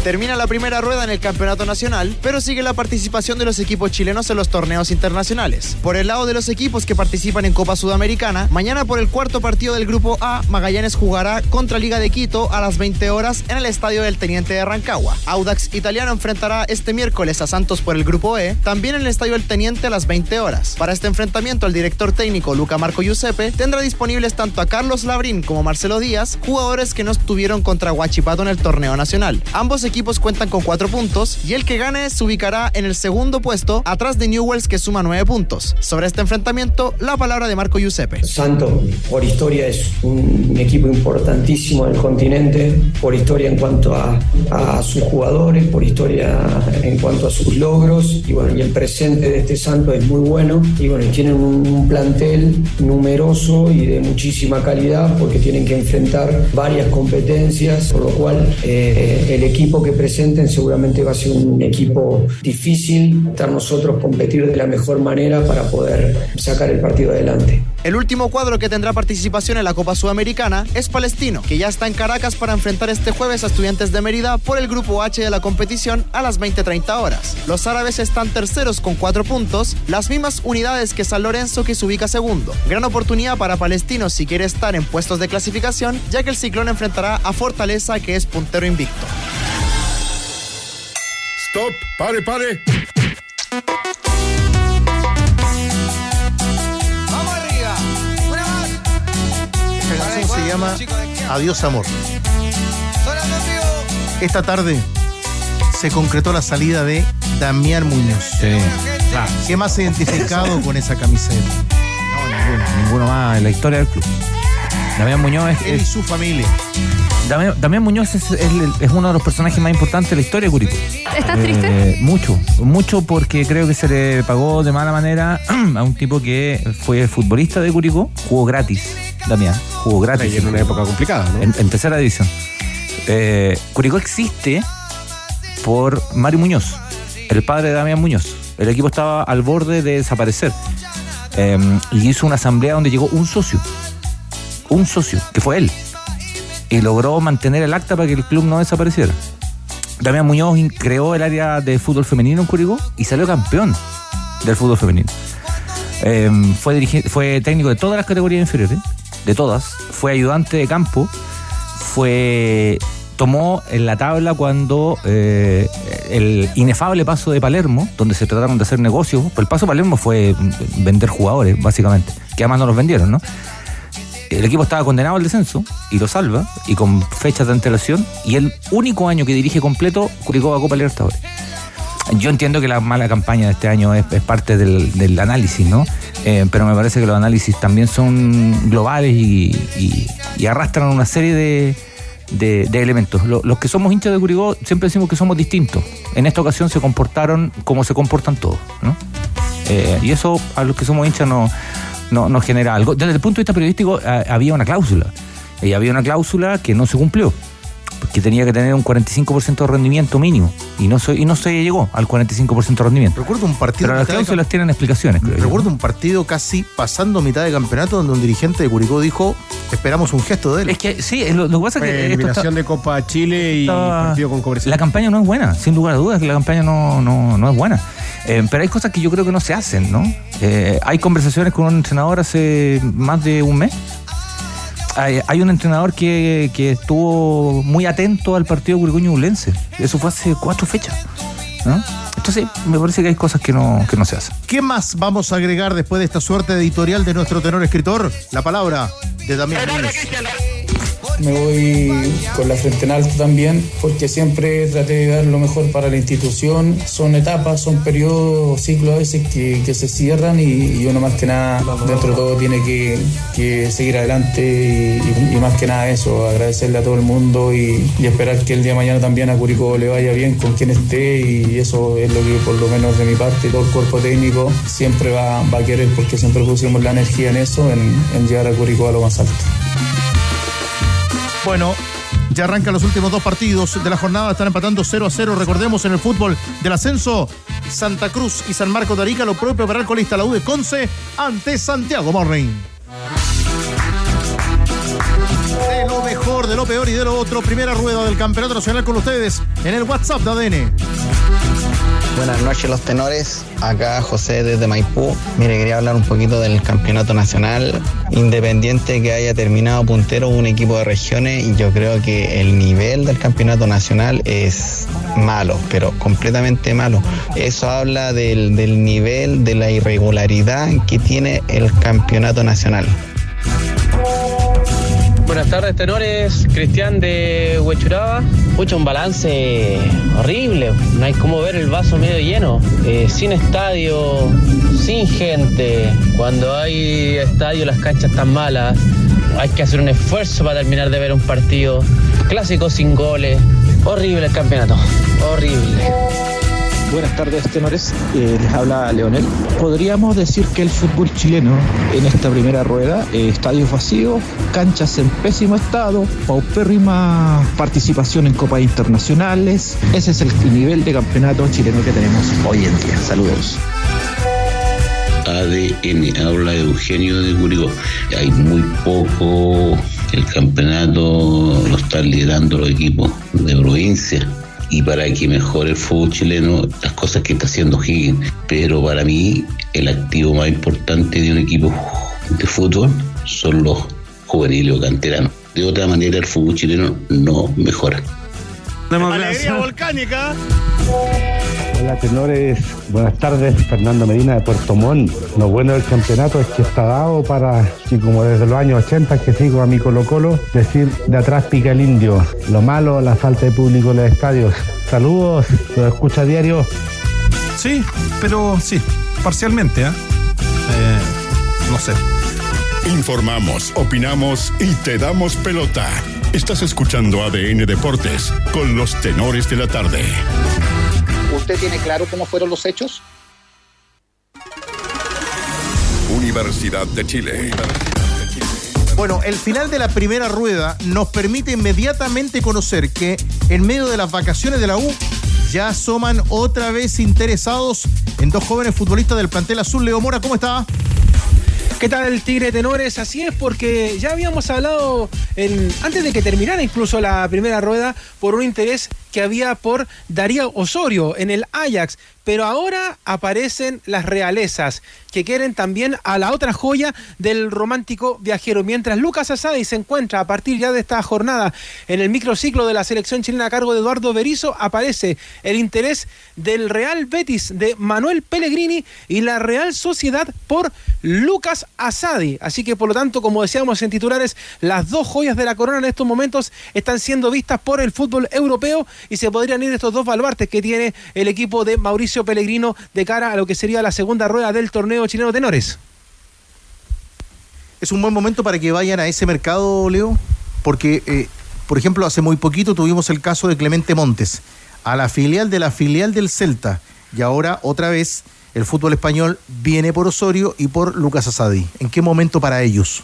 Termina la primera rueda en el campeonato nacional, pero sigue la participación de los equipos chilenos en los torneos internacionales. Por el lado de los equipos que participan en Copa Sudamericana, mañana por el cuarto partido del Grupo A, Magallanes jugará contra Liga de Quito a las 20 horas en el estadio del Teniente de Rancagua. Audax Italiano enfrentará este miércoles a Santos por el Grupo E, también en el estadio del Teniente a las 20 horas. Para este enfrentamiento, el director técnico Luca Marco Giuseppe tendrá disponibles tanto a Carlos Labrín como Marcelo Díaz, jugadores que no estuvieron contra Huachipato en el torneo nacional. Ambos equipos cuentan con cuatro puntos y el que gane se ubicará en el segundo puesto atrás de Newells que suma nueve puntos. Sobre este enfrentamiento, la palabra de Marco Giuseppe. Santos, por historia, es un equipo importantísimo del continente, por historia en cuanto a, a sus jugadores, por historia en cuanto a sus logros, y bueno, y el presente de este Santos es muy bueno, y bueno, tienen un, un plantel numeroso y de muchísima calidad, porque tienen que enfrentar varias competencias, por lo cual eh, el equipo que presenten seguramente va a ser un equipo difícil, estar nosotros competir de la mejor manera para poder sacar el partido adelante. El último cuadro que tendrá participación en la Copa Sudamericana es Palestino, que ya está en Caracas para enfrentar este jueves a Estudiantes de Mérida por el grupo H de la competición a las 20:30 horas. Los árabes están terceros con cuatro puntos, las mismas unidades que San Lorenzo que se ubica segundo. Gran oportunidad para Palestino si quiere estar en puestos de clasificación, ya que el Ciclón enfrentará a Fortaleza que es puntero invicto. Stop, pare, pare. ¡Vamos arriba! ¡Una más! Esta canción se llama Adiós Amor. Esta tarde se concretó la salida de Damián Muñoz. ¿Qué más identificado con esa camiseta? Ninguno, ninguno más en la historia del club. Damián Muñoz es, Él y su familia. Damián, Damián Muñoz es, es el- es uno de los personajes más importantes de la historia de Curicó. ¿Estás Eh, triste? Mucho, mucho porque creo que se le pagó de mala manera a un tipo que fue futbolista de Curicó, jugó gratis, Damián, jugó gratis. Y en una época complicada, ¿no? En, en tercera división. Eh, Curicó existe por Mario Muñoz, el padre de Damián Muñoz. El equipo estaba al borde de desaparecer. Eh, y hizo una asamblea donde llegó un socio. un socio, que fue él. Y logró mantener el acta para que el club no desapareciera. Damián Muñoz creó el área de fútbol femenino en Curicó y salió campeón del fútbol femenino. Eh, fue, técnico de todas las categorías inferiores, de todas. Fue ayudante de campo. Fue tomó en la tabla cuando eh, el inefable paso de Palermo, donde se trataron de hacer negocios. pues El paso de Palermo fue vender jugadores, básicamente, que además no los vendieron, ¿no? El equipo estaba condenado al descenso y lo salva, y con fechas de antelación, y el único año que dirige completo, Curicó a Copa Libertadores. Yo entiendo que la mala campaña de este año es, parte del, análisis, ¿no? Eh, pero me parece que los análisis también son globales y, arrastran una serie de, elementos. Lo- los que somos hinchas de Curicó siempre decimos que somos distintos. En esta ocasión se comportaron como se comportan todos, ¿no? Eh, y eso a los que somos hinchas no, no- nos genera algo. Desde el punto de vista periodístico había una cláusula. Y había una cláusula que no se cumplió. Que tenía que tener un 45% de rendimiento mínimo. Y no, se, y no se llegó al 45% de rendimiento. Recuerdo un partido. Pero las cláusulas tienen explicaciones, creo yo. Recuerdo un partido casi pasando mitad de campeonato donde un dirigente de Curicó dijo, esperamos un gesto de él. Es que sí, lo, lo que pasa es que... Eliminación está- de Copa Chile y partido con Cobresal. La campaña no es buena, sin lugar a dudas que la campaña no, no, no es buena. Eh, pero hay cosas que yo creo que no se hacen, ¿no? Eh, hay conversaciones con un entrenador hace más de un mes. Hay, hay un entrenador que, que estuvo muy atento al partido Curicó-Ñublense. Eso fue hace cuatro fechas. ¿no? Entonces, me parece que hay cosas que no, que no se hacen. ¿Qué más vamos a agregar después de esta suerte editorial de nuestro tenor escritor? La palabra de Damián. Me voy con la frente en alto también, porque siempre traté de dar lo mejor para la institución. Son etapas, son periodos, ciclos a veces que, que se cierran y, y uno más que nada, dentro de todo, tiene que, que seguir adelante y, más que nada eso, agradecerle a todo el mundo y, esperar que el día de mañana también a Curicó le vaya bien con quien esté y eso es lo que por lo menos de mi parte todo el cuerpo técnico siempre va, va a querer porque siempre pusimos la energía en eso, en, en llegar a Curicó a lo más alto. Bueno, ya arrancan los últimos dos partidos de la jornada. Están empatando 0 a 0. Recordemos en el fútbol del ascenso, Santa Cruz y San Marcos de Arica, lo propio para el colista, la U de Conce, ante Santiago Morning. De lo mejor, de lo peor y de lo otro, primera rueda del Campeonato Nacional con ustedes en el WhatsApp de ADN. Buenas noches los tenores, acá José desde Maipú. Mire, quería hablar un poquito del campeonato nacional. Independiente que haya terminado puntero un equipo de regiones, y yo creo que el nivel del campeonato nacional es malo, pero completamente malo. Eso habla del, del nivel, de la irregularidad que tiene el campeonato nacional. Buenas tardes, tenores. Cristian de Huechuraba. Pucha, un balance horrible. No hay como ver el vaso medio lleno. Eh, sin estadio, sin gente. Cuando hay estadio, las canchas están malas. Hay que hacer un esfuerzo para terminar de ver un partido. Clásico sin goles. Horrible el campeonato. Horrible. Buenas tardes, tenores. Eh, les habla Leonel. Podríamos decir que el fútbol chileno en esta primera rueda, eh, estadios vacíos, canchas en pésimo estado, paupérrima participación en copas internacionales. Ese es el nivel de campeonato chileno que tenemos hoy en día. Saludos. ADN, habla Eugenio de Curicó. Hay muy poco, el campeonato lo están liderando los equipos de provincia. Y para que mejore el fútbol chileno, las cosas que está haciendo Higgins. Pero para mí, el activo más importante de un equipo de fútbol son los juveniles o canteranos. De otra manera, el fútbol chileno no mejora. Alegría volcánica. Hola tenores, buenas tardes, Fernando Medina de Puerto Montt. Lo bueno del campeonato es que está dado para, y como desde los años 80 que sigo a mi Colo Colo, decir de atrás pica el indio. Lo malo, la falta de público en los estadios. Saludos, lo escucha a diario. Sí, pero sí, parcialmente, ¿ah? Eh, no sé. Informamos, opinamos y te damos pelota. Estás escuchando ADN Deportes con los tenores de la tarde. ¿Usted tiene claro cómo fueron los hechos? Universidad de Chile. Bueno, el final de la primera rueda nos permite inmediatamente conocer que en medio de las vacaciones de la U ya asoman otra vez interesados en dos jóvenes futbolistas del plantel azul. Leo Mora, ¿cómo está? ¿Qué tal el Tigre Tenores? Así es porque ya habíamos hablado en, antes de que terminara incluso la primera rueda por un interés que había por Darío Osorio en el Ajax, pero ahora aparecen las realezas que quieren también a la otra joya del romántico viajero. Mientras Lucas Asadi se encuentra a partir ya de esta jornada en el microciclo de la selección chilena a cargo de Eduardo Berizo, aparece el interés del Real Betis de Manuel Pellegrini y la Real Sociedad por Lucas Asadi. Así que por lo tanto, como decíamos en titulares, las dos joyas de la corona en estos momentos están siendo vistas por el fútbol europeo y se podrían ir estos dos baluartes que tiene el equipo de Mauricio Pellegrino de cara a lo que sería la segunda rueda del torneo chileno tenores. Es un buen momento para que vayan a ese mercado, Leo, porque, eh, por ejemplo, hace muy poquito tuvimos el caso de Clemente Montes, a la filial de la filial del Celta, y ahora otra vez el fútbol español viene por Osorio y por Lucas Asadi. ¿En qué momento para ellos?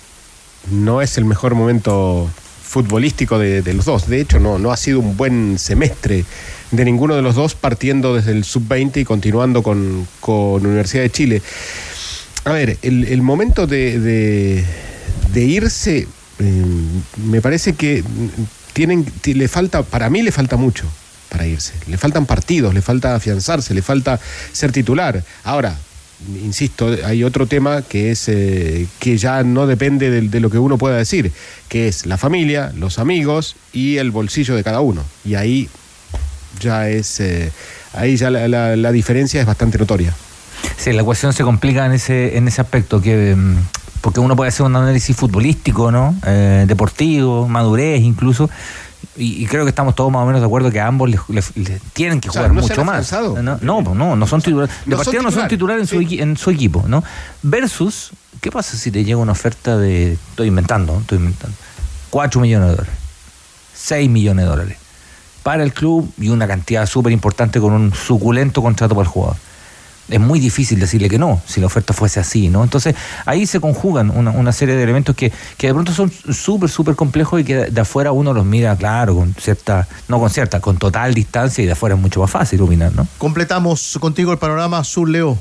No es el mejor momento futbolístico de, los dos. De hecho, no, no ha sido un buen semestre de ninguno de los dos, partiendo desde el sub-20 y continuando con, con, Universidad de Chile. A ver, el, el momento de, de, irse, eh, me parece que tienen, le falta, para mí le falta mucho para irse. Le faltan partidos, le falta afianzarse, le falta ser titular. Ahora, insisto, hay otro tema que es eh, que ya no depende de, de, lo que uno pueda decir, que es la familia, los amigos y el bolsillo de cada uno. Y ahí ya es, eh, ahí ya la, la, la, diferencia es bastante notoria. Sí, la cuestión se complica en ese, en ese aspecto, que porque uno puede hacer un análisis futbolístico, ¿no? Eh, deportivo, madurez incluso y, y, creo que estamos todos más o menos de acuerdo que a ambos les, les, les tienen que jugar o sea, ¿no mucho más. No, no, no, no son titulares. De partida no son titulares en, sí. su, en su equipo, ¿no? Versus, ¿qué pasa si te llega una oferta de. Estoy inventando, estoy inventando. 4 millones de dólares. 6 millones de dólares. Para el club y una cantidad súper importante con un suculento contrato para el jugador es muy difícil decirle que no, si la oferta fuese así, ¿no? Entonces, ahí se conjugan una, una serie de elementos que, que de pronto son súper, súper complejos y que de, afuera uno los mira, claro, con cierta, no con cierta, con total distancia y de afuera es mucho más fácil opinar, ¿no? Completamos contigo el panorama azul, Leo.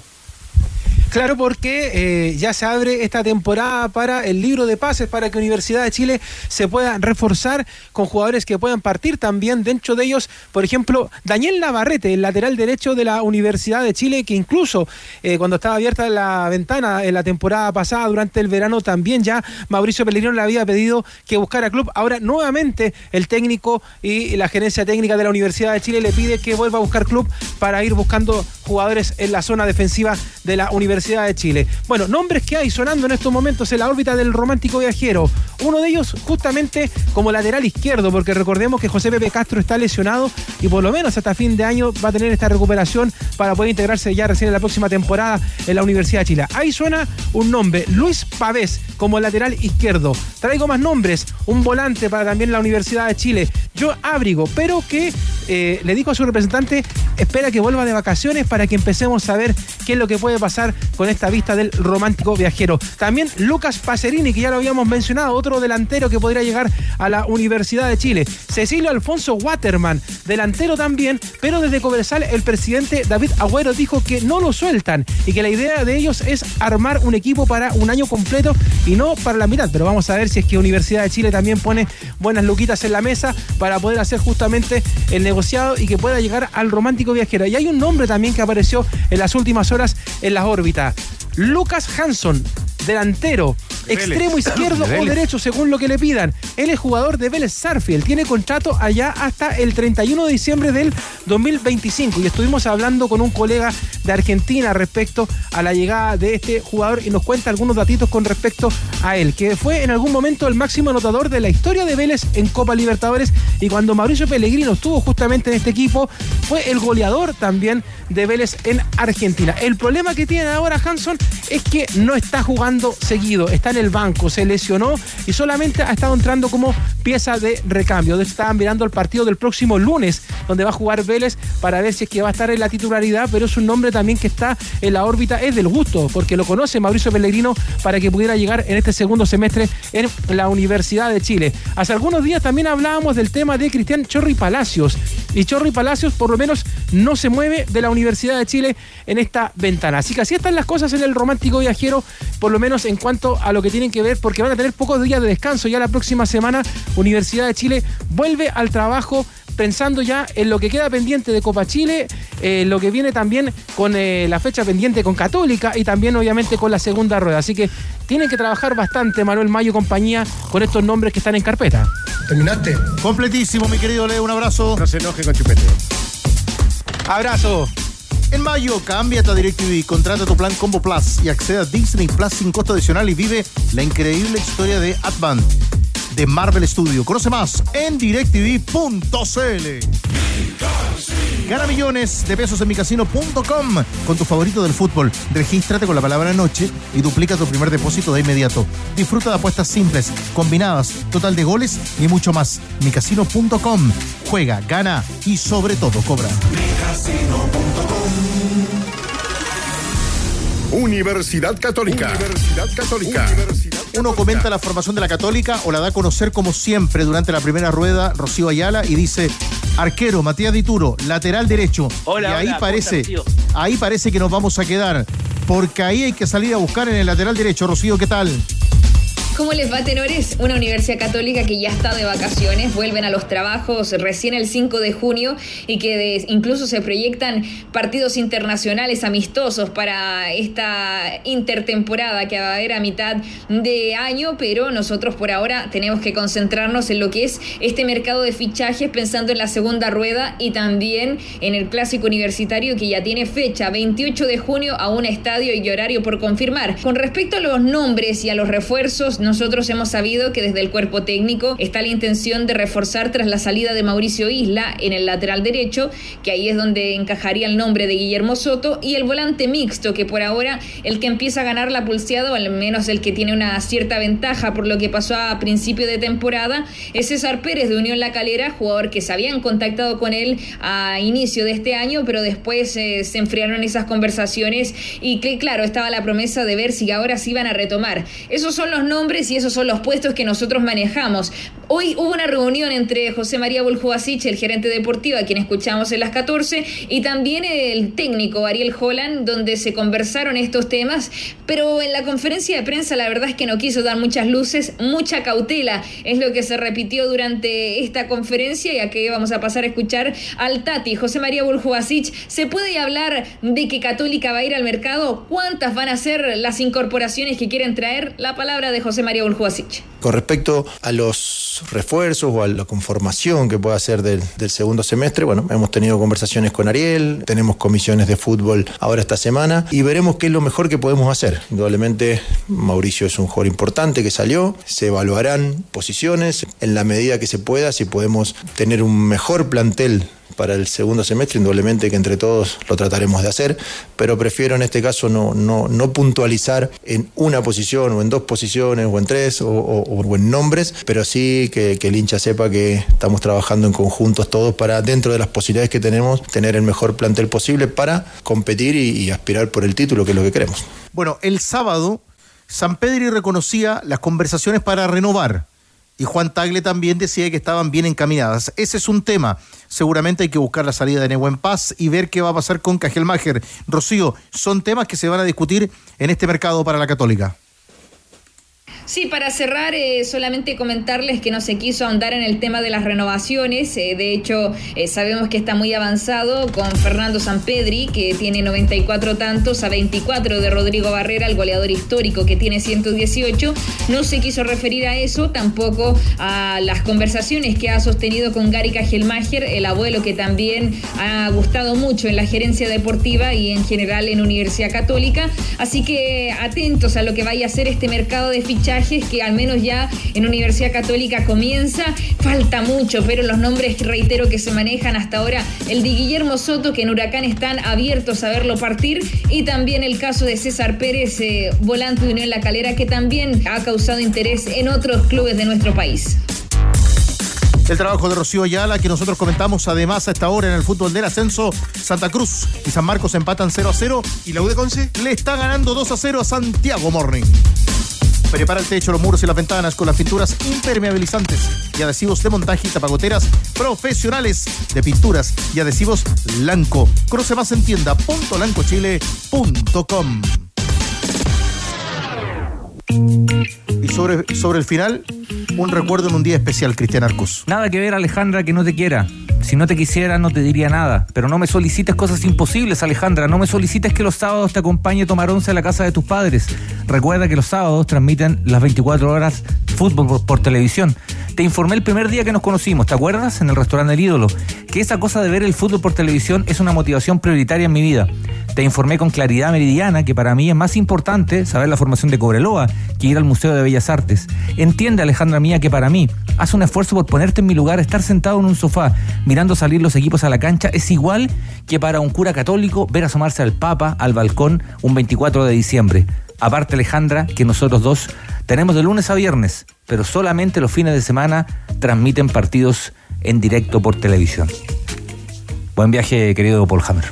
Claro, porque eh, ya se abre esta temporada para el libro de pases, para que Universidad de Chile se pueda reforzar con jugadores que puedan partir también. Dentro de ellos, por ejemplo, Daniel Navarrete, el lateral derecho de la Universidad de Chile, que incluso eh, cuando estaba abierta la ventana en la temporada pasada, durante el verano, también ya Mauricio Pellegrino le había pedido que buscara club. Ahora, nuevamente, el técnico y la gerencia técnica de la Universidad de Chile le pide que vuelva a buscar club para ir buscando jugadores en la zona defensiva de la Universidad de Chile. Bueno, nombres que hay sonando en estos momentos en la órbita del romántico viajero. Uno de ellos justamente como lateral izquierdo, porque recordemos que José Pepe Castro está lesionado y por lo menos hasta fin de año va a tener esta recuperación para poder integrarse ya recién en la próxima temporada en la Universidad de Chile. Ahí suena un nombre, Luis Pavés como lateral izquierdo. Traigo más nombres, un volante para también la Universidad de Chile, yo abrigo, pero que eh, le dijo a su representante, espera que vuelva de vacaciones para que empecemos a ver qué es lo que puede pasar con esta vista del romántico viajero. También Lucas Pacerini, que ya lo habíamos mencionado, otro delantero que podría llegar a la Universidad de Chile. Cecilio Alfonso Waterman, delantero también, pero desde Coversal el presidente David Agüero dijo que no lo sueltan y que la idea de ellos es armar un equipo para un año completo y no para la mitad. Pero vamos a ver si es que Universidad de Chile también pone buenas luquitas en la mesa para poder hacer justamente el negociado y que pueda llegar al romántico viajero. Y hay un nombre también que apareció en las últimas horas en las órbitas. Lucas Hanson, delantero, extremo izquierdo o derecho, según lo que le pidan. Él es jugador de Vélez Sarfield, tiene contrato allá hasta el 31 de diciembre del 2025 y estuvimos hablando con un colega de Argentina respecto a la llegada de este jugador y nos cuenta algunos datitos con respecto a él, que fue en algún momento el máximo anotador de la historia de Vélez en Copa Libertadores. Y cuando Mauricio Pellegrino estuvo justamente en este equipo, fue el goleador también de Vélez en Argentina. El problema que tiene ahora Hanson es que no está jugando seguido, está en el banco, se lesionó y solamente ha estado entrando como pieza de recambio. Estaban mirando el partido del próximo lunes, donde va a jugar Vélez para ver si es que va a estar en la titularidad, pero es un nombre también que está en la órbita, es del gusto, porque lo conoce Mauricio Pellegrino para que pudiera llegar en este segundo semestre en la Universidad de Chile. Hace algunos días también hablábamos del tema de Cristian Chorri Palacios y Chorri Palacios por lo menos no se mueve de la Universidad de Chile en esta ventana. Así que así están las cosas en el romántico viajero, por lo menos en cuanto a lo que tienen que ver, porque van a tener pocos días de descanso. Ya la próxima semana Universidad de Chile vuelve al trabajo pensando ya en lo que queda pendiente de Copa Chile, eh, lo que viene también con eh, la fecha pendiente con Católica y también obviamente con la segunda rueda. Así que tienen que trabajar bastante Manuel Mayo y compañía con estos nombres que están en carpeta. ¿Terminaste? Completísimo, mi querido Leo. Un abrazo. No se enoje con Chupete. Abrazo. En mayo, cámbiate a DirecTV, contrata tu plan Combo Plus y accede a Disney Plus sin costo adicional y vive la increíble historia de Advan de Marvel Studio. Conoce más en directv.cl. Gana millones de pesos en micasino.com con tu favorito del fútbol. Regístrate con la palabra noche y duplica tu primer depósito de inmediato. Disfruta de apuestas simples, combinadas, total de goles y mucho más. micasino.com. Juega, gana y sobre todo cobra. Universidad Católica. Universidad Católica. Uno comenta la formación de la Católica o la da a conocer como siempre durante la primera rueda Rocío Ayala y dice arquero Matías Dituro, lateral derecho. Hola, y ahí hola, parece, ahí parece que nos vamos a quedar. Porque ahí hay que salir a buscar en el lateral derecho. Rocío, ¿qué tal? ¿Cómo les va, tenores? Una universidad católica que ya está de vacaciones, vuelven a los trabajos recién el 5 de junio y que incluso se proyectan partidos internacionales amistosos para esta intertemporada que va a haber a mitad de año, pero nosotros por ahora tenemos que concentrarnos en lo que es este mercado de fichajes pensando en la segunda rueda y también en el clásico universitario que ya tiene fecha 28 de junio a un estadio y horario por confirmar. Con respecto a los nombres y a los refuerzos, nosotros hemos sabido que desde el cuerpo técnico está la intención de reforzar tras la salida de Mauricio Isla en el lateral derecho, que ahí es donde encajaría el nombre de Guillermo Soto, y el volante mixto, que por ahora el que empieza a ganar la pulseada, o al menos el que tiene una cierta ventaja por lo que pasó a principio de temporada, es César Pérez de Unión La Calera, jugador que se habían contactado con él a inicio de este año, pero después eh, se enfriaron esas conversaciones y que claro, estaba la promesa de ver si ahora sí iban a retomar. Esos son los nombres y esos son los puestos que nosotros manejamos. Hoy hubo una reunión entre José María Buljubasic, el gerente deportivo, a quien escuchamos en las 14, y también el técnico Ariel Holland, donde se conversaron estos temas, pero en la conferencia de prensa la verdad es que no quiso dar muchas luces, mucha cautela, es lo que se repitió durante esta conferencia y aquí vamos a pasar a escuchar al Tati, José María Buljubasic. ¿Se puede hablar de que Católica va a ir al mercado? ¿Cuántas van a ser las incorporaciones que quieren traer? La palabra de José María Buljubasic. Con respecto a los refuerzos o a la conformación que pueda hacer del, del segundo semestre, bueno, hemos tenido conversaciones con Ariel, tenemos comisiones de fútbol ahora esta semana y veremos qué es lo mejor que podemos hacer. Indudablemente Mauricio es un jugador importante que salió, se evaluarán posiciones en la medida que se pueda, si podemos tener un mejor plantel para el segundo semestre, indudablemente que entre todos lo trataremos de hacer, pero prefiero en este caso no, no, no puntualizar en una posición o en dos posiciones o en tres o, o- o en nombres, pero sí que, el hincha sepa que estamos trabajando en conjuntos todos para, dentro de las posibilidades que tenemos, tener el mejor plantel posible para competir y, aspirar por el título, que es lo que queremos. Bueno, el sábado, San Pedri reconocía las conversaciones para renovar. Y Juan Tagle también decía que estaban bien encaminadas. Ese es un tema. Seguramente hay que buscar la salida de Nehuen Paz y ver qué va a pasar con Cajelmacher. Rocío, son temas que se van a discutir en este mercado para la Católica. Sí, para cerrar, eh, solamente comentarles que no se quiso ahondar en el tema de las renovaciones. eh, de hecho, eh, sabemos que está muy avanzado con Fernando Sampedri, que tiene 94 tantos a 24 de Rodrigo Barrera, el goleador histórico que tiene 118. No se quiso referir a eso, tampoco a las conversaciones que ha sostenido con Gary Cajelmacher, el abuelo que también ha gustado mucho en la gerencia deportiva y en general en Universidad Católica. Así que atentos a lo que vaya a ser este mercado de fichajes que al menos ya en Universidad Católica comienza. Falta mucho, pero los nombres, reitero, que se manejan hasta ahora, el de Guillermo Soto, que en Huracán están abiertos a verlo partir, y también el caso de César Pérez, eh, volante de Unión La Calera, que también ha causado interés en otros clubes de nuestro país. El trabajo de Rocío Ayala, que nosotros comentamos además a esta hora en el fútbol del ascenso, Santa Cruz y San Marcos empatan 0 a 0. ¿Y la U de Conce? Le está ganando 2 a 0 a Santiago Morning. Prepara el techo, los muros y las ventanas con las pinturas impermeabilizantes y adhesivos de montaje y tapagoteras profesionales de pinturas y adhesivos Lanco. Cruce más en tienda.lancochile.com. Y sobre, sobre el final, un recuerdo en un día especial, Cristian Arcos. Nada que ver, Alejandra, que no te quiera. Si no te quisiera, no te diría nada. Pero no me solicites cosas imposibles, Alejandra. No me solicites que los sábados te acompañe a tomar once a la casa de tus padres. Recuerda que los sábados transmiten las 24 horas fútbol por, por televisión. Te informé el primer día que nos conocimos, ¿te acuerdas? En el restaurante El Ídolo. Que esa cosa de ver el fútbol por televisión es una motivación prioritaria en mi vida. Te informé con claridad meridiana que para mí es más importante saber la formación de Cobreloa que ir al Museo de Bellas Artes. Entiende, Alejandra mía, que para mí, haz un esfuerzo por ponerte en mi lugar, estar sentado en un sofá mirando salir los equipos a la cancha, es igual que para un cura católico ver asomarse al Papa al balcón un 24 de diciembre. Aparte, Alejandra, que nosotros dos tenemos de lunes a viernes, pero solamente los fines de semana transmiten partidos en directo por televisión. Buen viaje, querido Paul Hammer.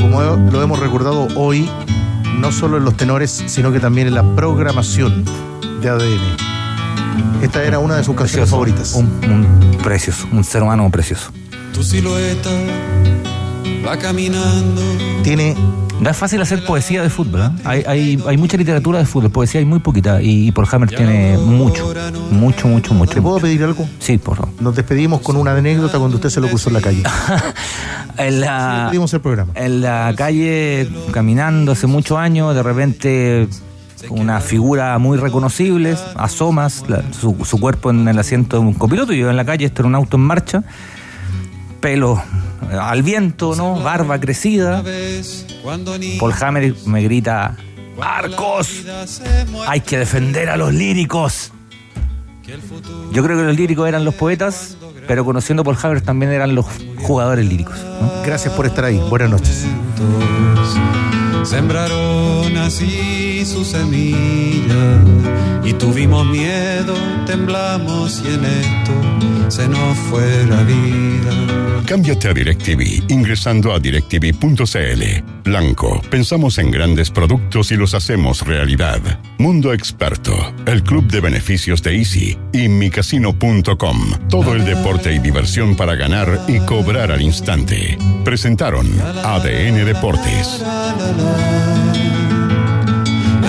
Como lo hemos recordado hoy, no solo en los tenores, sino que también en la programación de ADN. Esta era una de sus canciones favoritas. Un, un precioso, un ser humano precioso. Tu silueta va caminando. Tiene no es fácil hacer poesía de fútbol. ¿eh? Hay, hay, hay, mucha literatura de fútbol, poesía hay muy poquita. Y, y Paul Hammer tiene mucho, mucho, mucho, mucho. ¿Le puedo pedir algo? Sí, por favor. Nos despedimos con una anécdota cuando usted se lo cruzó en la calle. en la, sí, despedimos el programa. En la calle, caminando hace muchos años, de repente una figura muy reconocible, asomas la, su, su, cuerpo en el asiento de un copiloto. Yo en la calle, este era un auto en marcha, pelo al viento, ¿no? Barba crecida. Paul Hammer me grita, Marcos, hay que defender a los líricos. Yo creo que los líricos eran los poetas, pero conociendo a Paul Hammer también eran los jugadores líricos. ¿no? Gracias por estar ahí. Buenas noches. Sembraron así su semilla y tuvimos miedo, temblamos y en esto se nos fue la vida. Cámbiate a DirecTV ingresando a directv.cl. Blanco, pensamos en grandes productos y los hacemos realidad. Mundo Experto, el club de beneficios de Easy y micasino.com. Todo el deporte y diversión para ganar y cobrar al instante. Presentaron ADN Deportes.